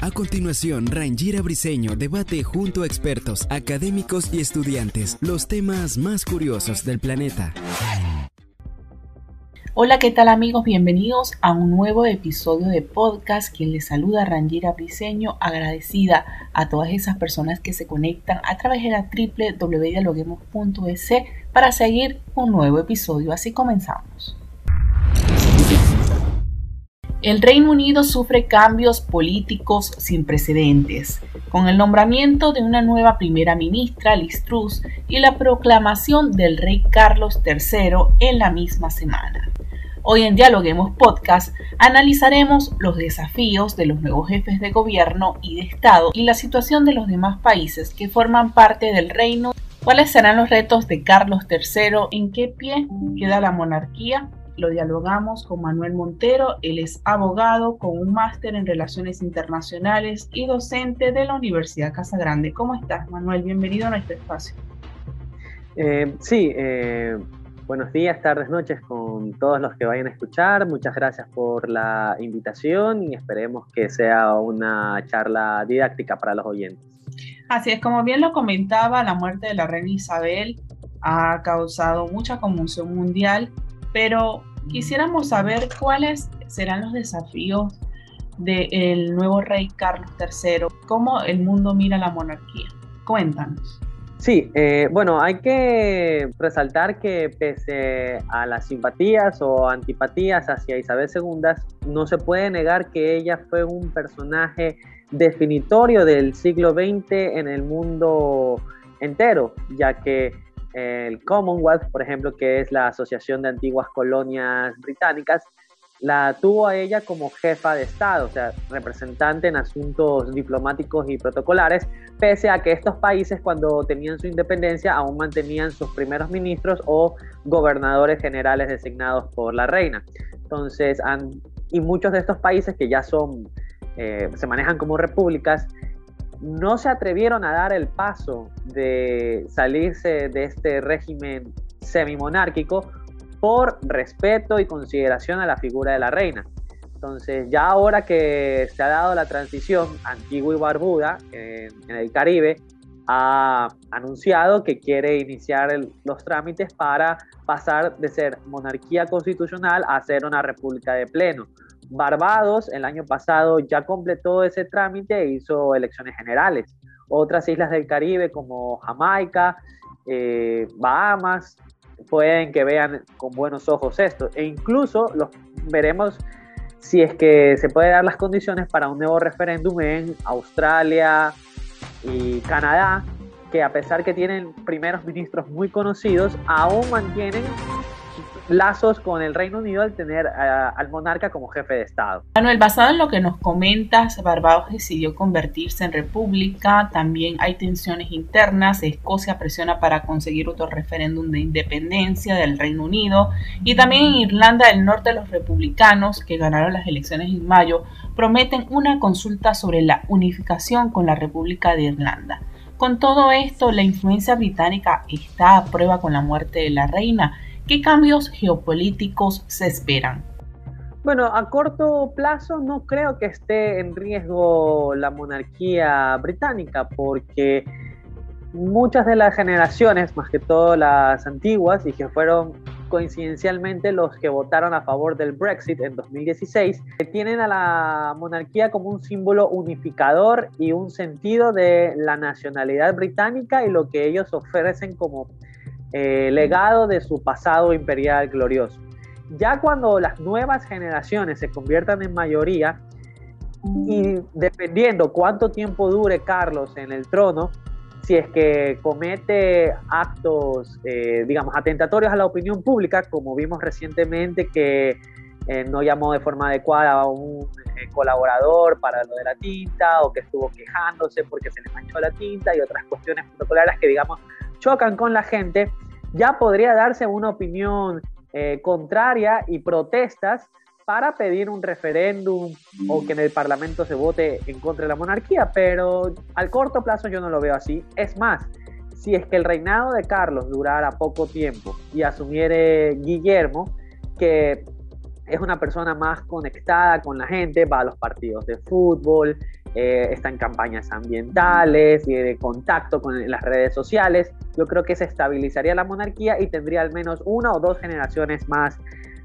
A continuación, Rangira Briseño debate junto a expertos, académicos y estudiantes los temas más curiosos del planeta. Hola, ¿qué tal amigos? Bienvenidos a un nuevo episodio de podcast. Quien les saluda, Rangira Briseño, agradecida a todas esas personas que se conectan a través de la www.dialoguemos.es para seguir un nuevo episodio. Así comenzamos. El Reino Unido sufre cambios políticos sin precedentes, con el nombramiento de una nueva primera ministra, Liz Truss, y la proclamación del rey Carlos III en la misma semana. Hoy en Dialoguemos Podcast analizaremos los desafíos de los nuevos jefes de gobierno y de Estado y la situación de los demás países que forman parte del reino. ¿Cuáles serán los retos de Carlos III? ¿En qué pie queda la monarquía? Lo dialogamos con Manuel Montero. Él es abogado con un máster en Relaciones Internacionales y docente de la Universidad Casa Grande. ¿Cómo estás, Manuel? Bienvenido a nuestro espacio. Eh, sí, eh, buenos días, tardes, noches con todos los que vayan a escuchar. Muchas gracias por la invitación y esperemos que sea una charla didáctica para los oyentes. Así es, como bien lo comentaba, la muerte de la reina Isabel ha causado mucha conmoción mundial pero quisiéramos saber cuáles serán los desafíos del nuevo rey Carlos III, cómo el mundo mira la monarquía. Cuéntanos. Sí, eh, bueno, hay que resaltar que pese a las simpatías o antipatías hacia Isabel II, no se puede negar que ella fue un personaje definitorio del siglo XX en el mundo entero, ya que el Commonwealth, por ejemplo, que es la Asociación de Antiguas Colonias Británicas, la tuvo a ella como jefa de Estado, o sea, representante en asuntos diplomáticos y protocolares, pese a que estos países cuando tenían su independencia aún mantenían sus primeros ministros o gobernadores generales designados por la reina. Entonces, y muchos de estos países que ya son, eh, se manejan como repúblicas, no se atrevieron a dar el paso de salirse de este régimen semimonárquico por respeto y consideración a la figura de la reina. Entonces, ya ahora que se ha dado la transición Antigua y Barbuda en, el Caribe, ha anunciado que quiere iniciar los trámites para pasar de ser monarquía constitucional a ser una república de pleno. Barbados el año pasado ya completó ese trámite e hizo elecciones generales. Otras islas del Caribe como Jamaica, eh, Bahamas, pueden que vean con buenos ojos esto. E incluso los veremos si es que se puede dar las condiciones para un nuevo referéndum en Australia y Canadá, que a pesar que tienen primeros ministros muy conocidos, aún mantienen lazos con el Reino Unido al tener al monarca como jefe de Estado. Manuel, basado en lo que nos comentas, Barbados decidió convertirse en república, también hay tensiones internas, Escocia presiona para conseguir otro referéndum de independencia del Reino Unido y también en Irlanda del Norte los republicanos que ganaron las elecciones en mayo prometen una consulta sobre la unificación con la República de Irlanda. Con todo esto, la influencia británica está a prueba con la muerte de la reina ¿Qué cambios geopolíticos se esperan? Bueno, a corto plazo no creo que esté en riesgo la monarquía británica porque muchas de las generaciones, más que todo las antiguas y que fueron coincidencialmente los que votaron a favor del Brexit en 2016, tienen a la monarquía como un símbolo unificador y un sentido de la nacionalidad británica y lo que ellos ofrecen como eh, legado de su pasado imperial glorioso. Ya cuando las nuevas generaciones se conviertan en mayoría, y dependiendo cuánto tiempo dure Carlos en el trono, si es que comete actos, eh, digamos, atentatorios a la opinión pública, como vimos recientemente que eh, no llamó de forma adecuada a un colaborador para lo de la tinta o que estuvo quejándose porque se le manchó la tinta y otras cuestiones protocolares que digamos chocan con la gente, ya podría darse una opinión eh, contraria y protestas para pedir un referéndum o que en el Parlamento se vote en contra de la monarquía, pero al corto plazo yo no lo veo así. Es más, si es que el reinado de Carlos durara poco tiempo y asumiere Guillermo, que es una persona más conectada con la gente, va a los partidos de fútbol, eh, está en campañas ambientales y de contacto con las redes sociales. Yo creo que se estabilizaría la monarquía y tendría al menos una o dos generaciones más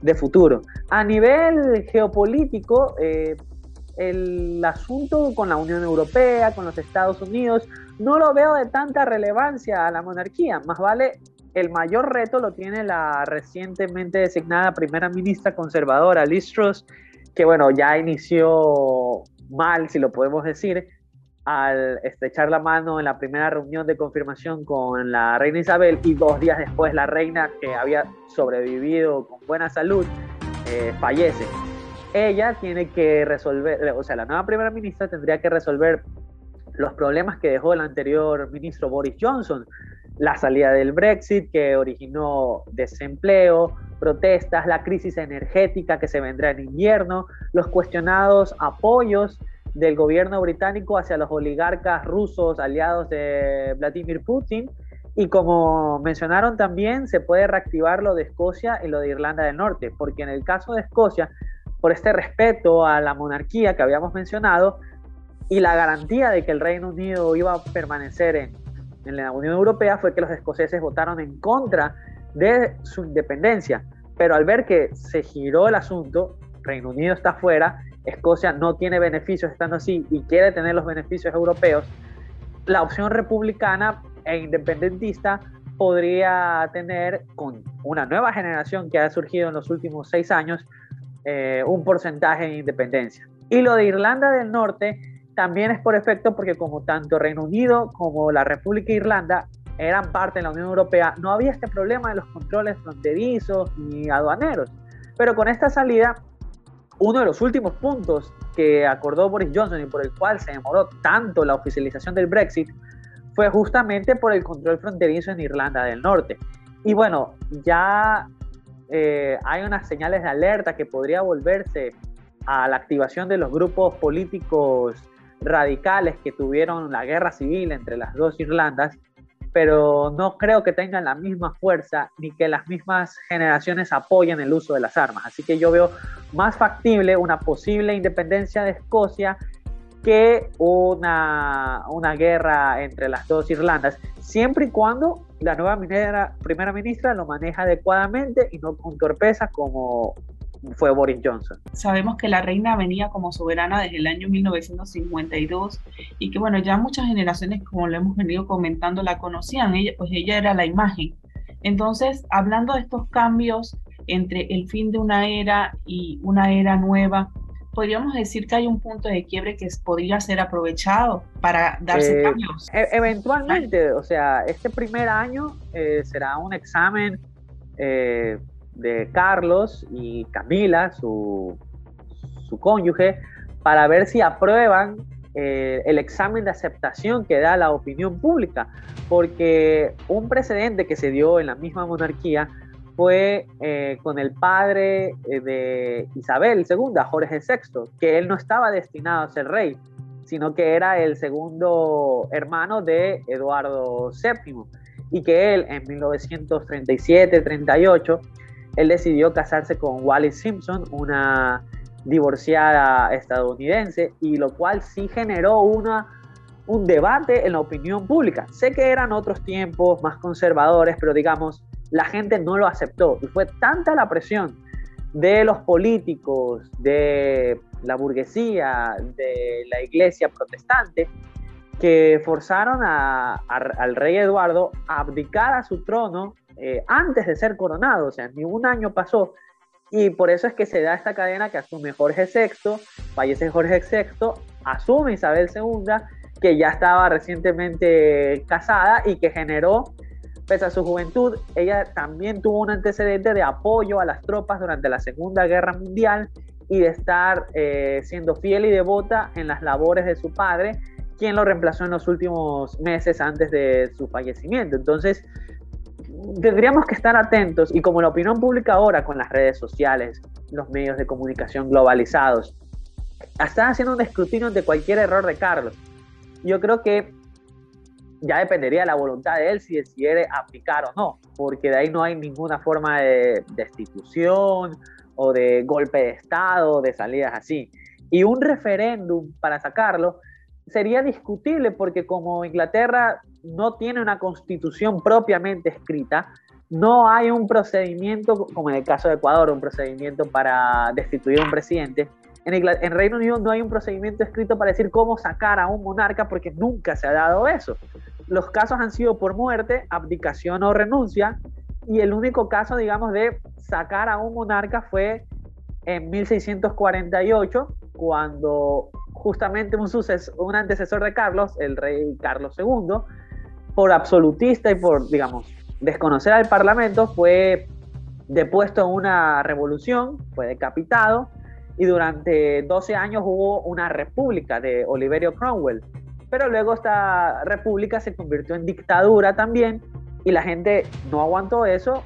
de futuro. A nivel geopolítico, eh, el asunto con la Unión Europea, con los Estados Unidos, no lo veo de tanta relevancia a la monarquía. Más vale el mayor reto lo tiene la recientemente designada primera ministra conservadora, Liz Truss, que bueno, ya inició mal, si lo podemos decir, al estrechar la mano en la primera reunión de confirmación con la reina Isabel y dos días después la reina que había sobrevivido con buena salud eh, fallece. Ella tiene que resolver, o sea, la nueva primera ministra tendría que resolver los problemas que dejó el anterior ministro Boris Johnson, la salida del Brexit que originó desempleo, protestas, la crisis energética que se vendrá en invierno, los cuestionados apoyos del gobierno británico hacia los oligarcas rusos aliados de Vladimir Putin. Y como mencionaron también, se puede reactivar lo de Escocia y lo de Irlanda del Norte, porque en el caso de Escocia, por este respeto a la monarquía que habíamos mencionado y la garantía de que el Reino Unido iba a permanecer en, en la Unión Europea fue que los escoceses votaron en contra de su independencia. Pero al ver que se giró el asunto, Reino Unido está fuera, Escocia no tiene beneficios estando así y quiere tener los beneficios europeos, la opción republicana e independentista podría tener con una nueva generación que ha surgido en los últimos seis años eh, un porcentaje de independencia. Y lo de Irlanda del Norte también es por efecto porque como tanto Reino Unido como la República de Irlanda eran parte de la Unión Europea, no había este problema de los controles fronterizos ni aduaneros. Pero con esta salida, uno de los últimos puntos que acordó Boris Johnson y por el cual se demoró tanto la oficialización del Brexit fue justamente por el control fronterizo en Irlanda del Norte. Y bueno, ya eh, hay unas señales de alerta que podría volverse a la activación de los grupos políticos radicales que tuvieron la guerra civil entre las dos Irlandas, pero no creo que tengan la misma fuerza ni que las mismas generaciones apoyen el uso de las armas. Así que yo veo más factible una posible independencia de Escocia que una, una guerra entre las dos Irlandas, siempre y cuando la nueva minera, primera ministra lo maneja adecuadamente y no con torpeza como fue Boris Johnson. Sabemos que la reina venía como soberana desde el año 1952 y que bueno, ya muchas generaciones, como lo hemos venido comentando, la conocían, ella, pues ella era la imagen. Entonces, hablando de estos cambios entre el fin de una era y una era nueva, podríamos decir que hay un punto de quiebre que podría ser aprovechado para darse eh, cambios. E-, eventualmente, o sea, este primer año eh, será un examen eh, de Carlos y Camila, su, su cónyuge, para ver si aprueban eh, el examen de aceptación que da la opinión pública, porque un precedente que se dio en la misma monarquía fue eh, con el padre eh, de Isabel II, Jorge VI, que él no estaba destinado a ser rey, sino que era el segundo hermano de Eduardo VII, y que él en 1937-38 él decidió casarse con Wallis Simpson, una divorciada estadounidense, y lo cual sí generó una, un debate en la opinión pública. Sé que eran otros tiempos más conservadores, pero digamos, la gente no lo aceptó y fue tanta la presión de los políticos, de la burguesía, de la iglesia protestante, que forzaron al rey Eduardo a abdicar a su trono eh, antes de ser coronado, o sea, ni un año pasó. Y por eso es que se da esta cadena que asume Jorge VI, fallece Jorge VI, asume Isabel II, que ya estaba recientemente casada y que generó Pese a su juventud, ella también tuvo un antecedente de apoyo a las tropas durante la Segunda Guerra Mundial y de estar eh, siendo fiel y devota en las labores de su padre, quien lo reemplazó en los últimos meses antes de su fallecimiento. Entonces, tendríamos que estar atentos y como la opinión pública ahora con las redes sociales, los medios de comunicación globalizados, están haciendo un escrutinio de cualquier error de Carlos. Yo creo que ya dependería de la voluntad de él si decidiera aplicar o no, porque de ahí no hay ninguna forma de destitución o de golpe de Estado, de salidas así. Y un referéndum para sacarlo sería discutible porque como Inglaterra no tiene una constitución propiamente escrita, no hay un procedimiento, como en el caso de Ecuador, un procedimiento para destituir a un presidente. En, en Reino Unido no hay un procedimiento escrito para decir cómo sacar a un monarca porque nunca se ha dado eso. Los casos han sido por muerte, abdicación o renuncia, y el único caso, digamos, de sacar a un monarca fue en 1648, cuando justamente un, un antecesor de Carlos, el rey Carlos II, por absolutista y por, digamos, desconocer al Parlamento, fue depuesto en una revolución, fue decapitado y durante 12 años hubo una república de Oliverio Cromwell. Pero luego esta república se convirtió en dictadura también y la gente no aguantó eso,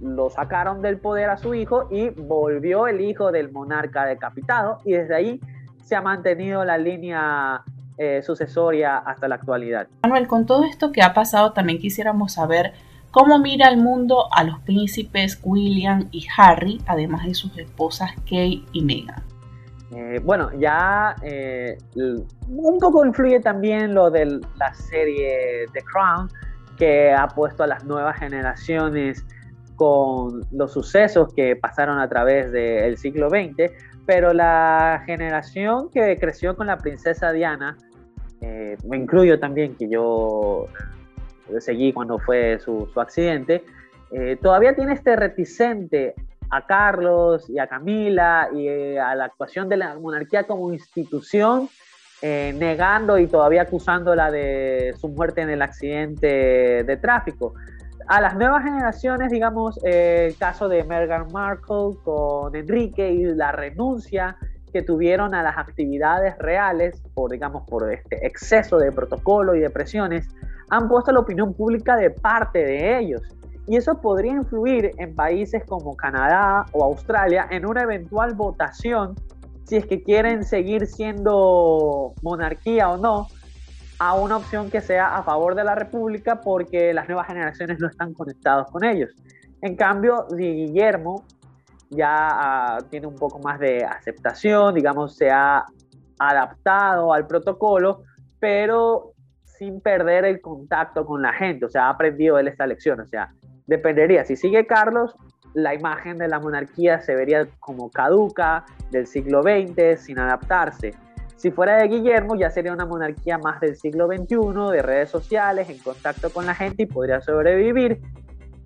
lo sacaron del poder a su hijo y volvió el hijo del monarca decapitado y desde ahí se ha mantenido la línea eh, sucesoria hasta la actualidad. Manuel, con todo esto que ha pasado también quisiéramos saber cómo mira el mundo a los príncipes William y Harry, además de sus esposas Kate y Meghan. Eh, bueno, ya eh, un poco influye también lo de la serie The Crown, que ha puesto a las nuevas generaciones con los sucesos que pasaron a través del siglo XX, pero la generación que creció con la princesa Diana, eh, me incluyo también que yo seguí cuando fue su, accidente, eh, todavía tiene este reticente a Carlos y a Camila y eh, a la actuación de la monarquía como institución, negando y todavía acusándola de su muerte en el accidente de tráfico a las nuevas generaciones, digamos, eh, el caso de Meghan Markle con Enrique y la renuncia que tuvieron a las actividades reales por, digamos, por este exceso de protocolo y de presiones, han puesto la opinión pública de parte de ellos. Y eso podría influir en países como Canadá o Australia en una eventual votación si es que quieren seguir siendo monarquía o no, a una opción que sea a favor de la República porque las nuevas generaciones no están conectados con ellos. En cambio, Guillermo ya ah, tiene un poco más de aceptación, digamos, se ha adaptado al protocolo, pero sin perder el contacto con la gente, o sea, ha aprendido él esta lección, o sea, dependería, si sigue Carlos, la imagen de la monarquía se vería como caduca del siglo XX, sin adaptarse. Si fuera de Guillermo, ya sería una monarquía más del siglo XXI, de redes sociales, en contacto con la gente y podría sobrevivir.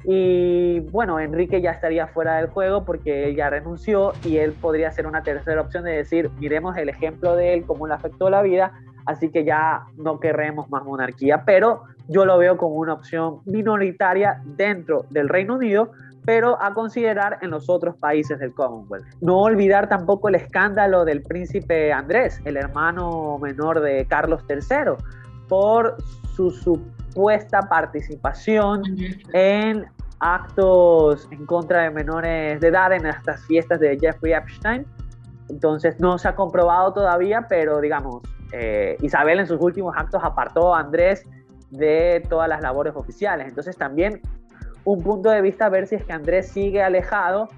Y bueno, Enrique ya estaría fuera del juego porque él ya renunció y él podría ser una tercera opción de decir, miremos el ejemplo de él, cómo le afectó la vida, así que ya no queremos más monarquía, pero yo lo veo como una opción minoritaria dentro del Reino Unido pero a considerar en los otros países del Commonwealth. No olvidar tampoco el escándalo del príncipe Andrés, el hermano menor de Carlos III, por su supuesta participación en actos en contra de menores de edad en estas fiestas de Jeffrey Epstein. Entonces no se ha comprobado todavía, pero digamos, eh, Isabel en sus últimos actos apartó a Andrés de todas las labores oficiales. Entonces también un punto de vista, ver si es que Andrés sigue alejado,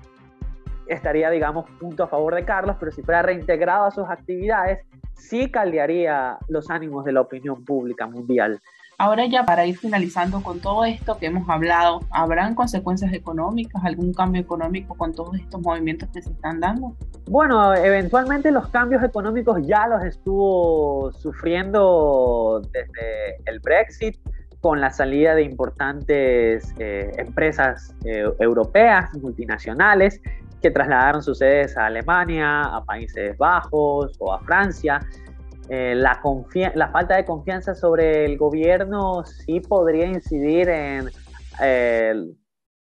estaría, digamos, punto a favor de Carlos, pero si fuera reintegrado a sus actividades, sí caldearía los ánimos de la opinión pública mundial. Ahora ya para ir finalizando con todo esto que hemos hablado, ¿habrán consecuencias económicas, algún cambio económico con todos estos movimientos que se están dando? Bueno, eventualmente los cambios económicos ya los estuvo sufriendo desde el Brexit, con la salida de importantes eh, empresas eh, europeas, multinacionales, que trasladaron sus sedes a Alemania, a Países Bajos o a Francia. Eh, la, la falta de confianza sobre el gobierno sí podría incidir en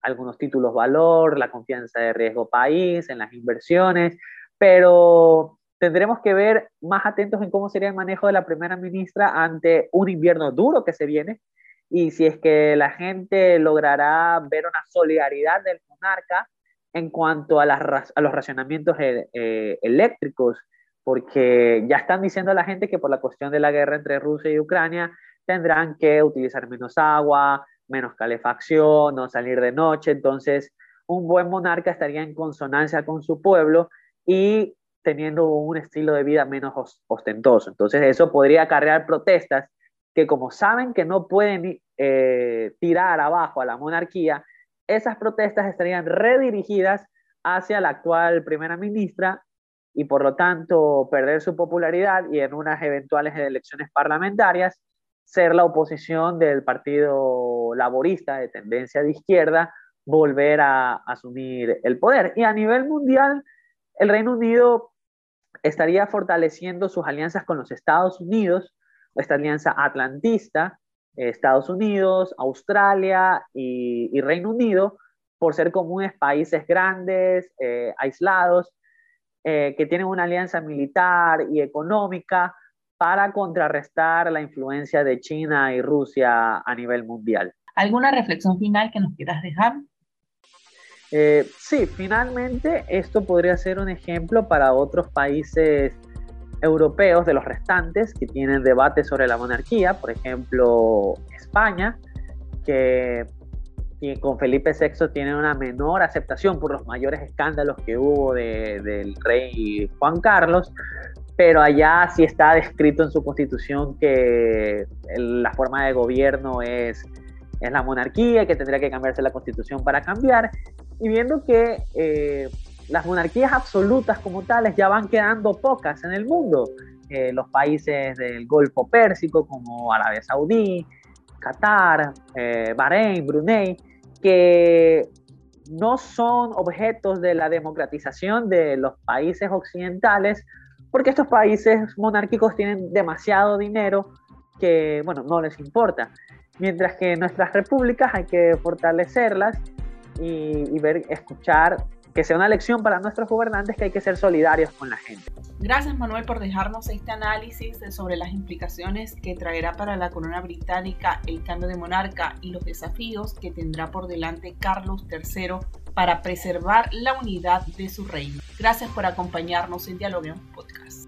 algunos títulos valor, la confianza de riesgo país, en las inversiones, pero tendremos que ver más atentos en cómo sería el manejo de la primera ministra ante un invierno duro que se viene y si es que la gente logrará ver una solidaridad del monarca en cuanto a, a los racionamientos eh, eh, eléctricos, porque ya están diciendo a la gente que por la cuestión de la guerra entre Rusia y Ucrania tendrán que utilizar menos agua, menos calefacción, no salir de noche, entonces un buen monarca estaría en consonancia con su pueblo y teniendo un estilo de vida menos ostentoso. Entonces eso podría acarrear protestas que como saben que no pueden eh, tirar abajo a la monarquía, esas protestas estarían redirigidas hacia la actual primera ministra y por lo tanto perder su popularidad y en unas eventuales elecciones parlamentarias ser la oposición del Partido Laborista de tendencia de izquierda volver a asumir el poder. Y a nivel mundial, el Reino Unido estaría fortaleciendo sus alianzas con los Estados Unidos, esta alianza atlantista, Estados Unidos, Australia y, Reino Unido, por ser comunes países grandes, eh, aislados, eh, que tienen una alianza militar y económica para contrarrestar la influencia de China y Rusia a nivel mundial. ¿Alguna reflexión final que nos quieras dejar? Eh, sí, finalmente esto podría ser un ejemplo para otros países europeos de los restantes que tienen debate sobre la monarquía, por ejemplo España, que, con Felipe VI tiene una menor aceptación por los mayores escándalos que hubo del rey Juan Carlos, pero allá sí está descrito en su constitución que la forma de gobierno es, es la monarquía, que tendría que cambiarse la constitución para cambiar, y viendo que eh, las monarquías absolutas como tales ya van quedando pocas en el mundo. Eh, los países del Golfo Pérsico como Arabia Saudí, Qatar, eh, Bahrein, Brunei, que no son objetos de la democratización de los países occidentales, porque estos países monárquicos tienen demasiado dinero que, bueno, no les importa. Mientras que nuestras repúblicas hay que fortalecerlas y, y ver, escuchar que sea una lección para nuestros gobernantes que hay que ser solidarios con la gente. Gracias Manuel por dejarnos este análisis sobre las implicaciones que traerá para la corona británica el cambio de monarca y los desafíos que tendrá por delante Carlos III para preservar la unidad de su reino. Gracias por acompañarnos en Dialoguemos Podcast.